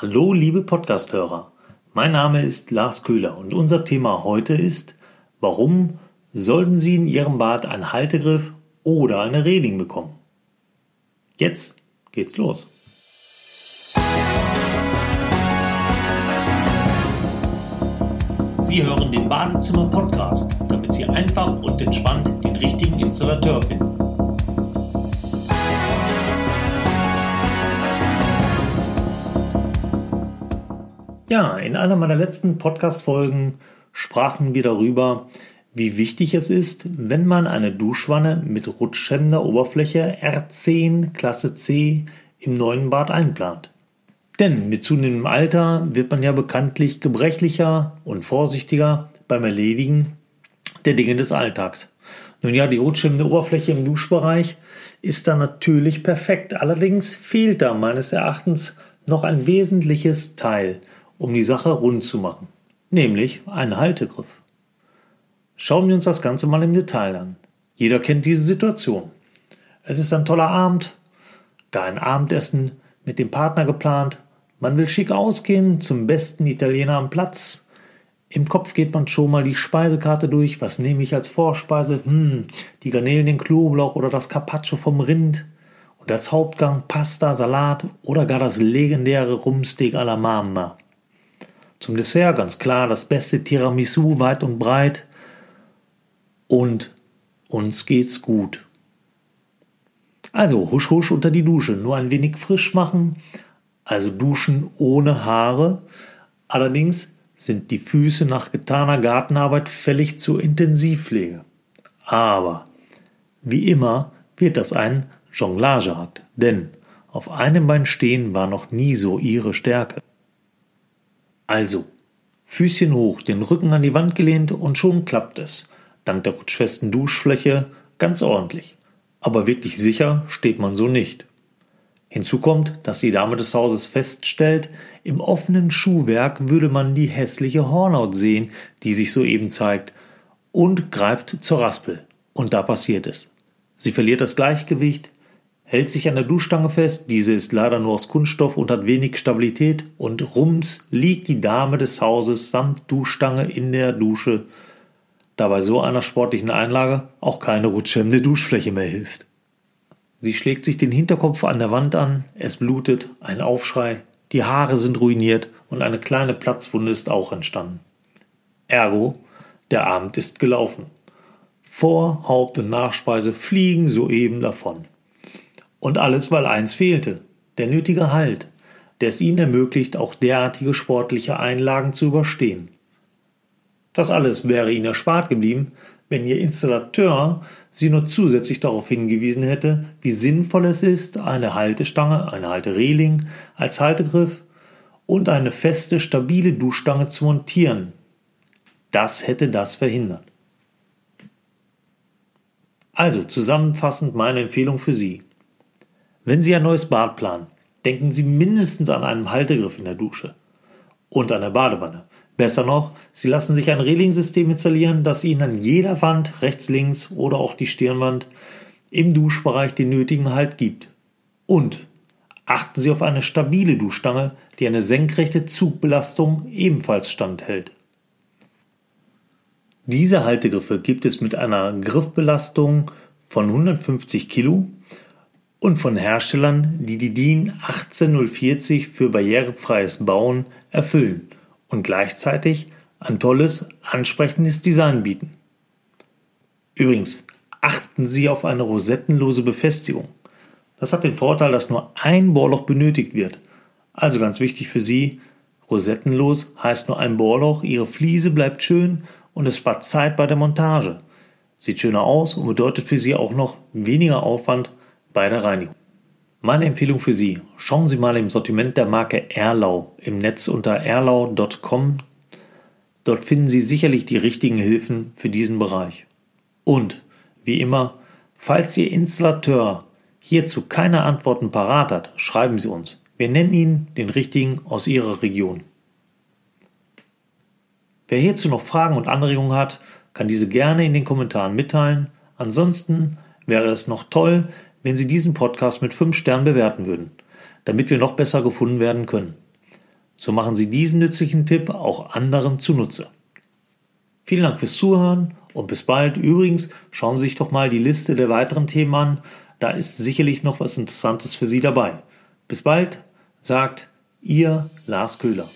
Hallo, liebe Podcasthörer. Mein Name ist Lars Köhler und unser Thema heute ist, warum sollten Sie in Ihrem Bad einen Haltegriff oder eine Reling bekommen? Jetzt geht's los. Sie hören den Badezimmer Podcast, damit Sie einfach und entspannt den richtigen Installateur finden. Ja, in einer meiner letzten Podcast-Folgen sprachen wir darüber, wie wichtig es ist, wenn man eine Duschwanne mit rutschhemmender Oberfläche R10 Klasse C im neuen Bad einplant. Denn mit zunehmendem Alter wird man ja bekanntlich gebrechlicher und vorsichtiger beim Erledigen der Dinge des Alltags. Nun ja, die rutschhemmende Oberfläche im Duschbereich ist da natürlich perfekt. Allerdings fehlt da meines Erachtens noch ein wesentliches Teil – um die Sache rund zu machen, nämlich einen Haltegriff. Schauen wir uns das Ganze mal im Detail an. Jeder kennt diese Situation. Es ist ein toller Abend, gar ein Abendessen mit dem Partner geplant, man will schick ausgehen zum besten Italiener am Platz. Im Kopf geht man schon mal die Speisekarte durch. Was nehme ich als Vorspeise? Hm, die Garnelen, den Knoblauch oder das Carpaccio vom Rind. Und als Hauptgang Pasta, Salat oder gar das legendäre Rumsteak alla Mamma. Zum Dessert ganz klar das beste Tiramisu weit und breit. Und uns geht's gut. Also husch husch unter die Dusche, nur ein wenig frisch machen, also duschen ohne Haare. Allerdings sind die Füße nach getaner Gartenarbeit fällig zur Intensivpflege. Aber wie immer wird das ein Jonglageakt, denn auf einem Bein stehen war noch nie so ihre Stärke. Also, Füßchen hoch, den Rücken an die Wand gelehnt und schon klappt es. Dank der rutschfesten Duschfläche ganz ordentlich. Aber wirklich sicher steht man so nicht. Hinzu kommt, dass die Dame des Hauses feststellt, im offenen Schuhwerk würde man die hässliche Hornhaut sehen, die sich soeben zeigt, und greift zur Raspel. Und da passiert es. Sie verliert das Gleichgewicht, hält sich an der Duschstange fest, diese ist leider nur aus Kunststoff und hat wenig Stabilität und rums liegt die Dame des Hauses samt Duschstange in der Dusche, da bei so einer sportlichen Einlage auch keine rutschhemmende Duschfläche mehr hilft. Sie schlägt sich den Hinterkopf an der Wand an, es blutet, ein Aufschrei, die Haare sind ruiniert und eine kleine Platzwunde ist auch entstanden. Ergo, der Abend ist gelaufen. Vor, Haupt- und Nachspeise fliegen soeben davon. Und alles, weil eins fehlte, der nötige Halt, der es ihnen ermöglicht, auch derartige sportliche Einlagen zu überstehen. Das alles wäre ihnen erspart geblieben, wenn ihr Installateur sie nur zusätzlich darauf hingewiesen hätte, wie sinnvoll es ist, eine Haltestange, eine Haltereling als Haltegriff und eine feste, stabile Duschstange zu montieren. Das hätte das verhindert. Also zusammenfassend meine Empfehlung für Sie. Wenn Sie ein neues Bad planen, denken Sie mindestens an einen Haltegriff in der Dusche und an der Badewanne. Besser noch, Sie lassen sich ein Reling-System installieren, das Ihnen an jeder Wand, rechts, links oder auch die Stirnwand im Duschbereich den nötigen Halt gibt. Und achten Sie auf eine stabile Duschstange, die eine senkrechte Zugbelastung ebenfalls standhält. Diese Haltegriffe gibt es mit einer Griffbelastung von 150 Kilo und von Herstellern, die die DIN 18040 für barrierefreies Bauen erfüllen und gleichzeitig ein tolles, ansprechendes Design bieten. Übrigens, achten Sie auf eine rosettenlose Befestigung. Das hat den Vorteil, dass nur ein Bohrloch benötigt wird. Also ganz wichtig für Sie, rosettenlos heißt nur ein Bohrloch, Ihre Fliese bleibt schön und es spart Zeit bei der Montage. Sieht schöner aus und bedeutet für Sie auch noch weniger Aufwand bei der Reinigung. Meine Empfehlung für Sie, schauen Sie mal im Sortiment der Marke Erlau im Netz unter erlau.com. Dort finden Sie sicherlich die richtigen Hilfen für diesen Bereich. Und, wie immer, falls Ihr Installateur hierzu keine Antworten parat hat, schreiben Sie uns. Wir nennen Ihnen den richtigen aus Ihrer Region. Wer hierzu noch Fragen und Anregungen hat, kann diese gerne in den Kommentaren mitteilen. Ansonsten wäre es noch toll, wenn Sie diesen Podcast mit 5 Sternen bewerten würden, damit wir noch besser gefunden werden können. So machen Sie diesen nützlichen Tipp auch anderen zunutze. Vielen Dank fürs Zuhören und bis bald. Übrigens, schauen Sie sich doch mal die Liste der weiteren Themen an. Da ist sicherlich noch was Interessantes für Sie dabei. Bis bald, sagt Ihr Lars Köhler.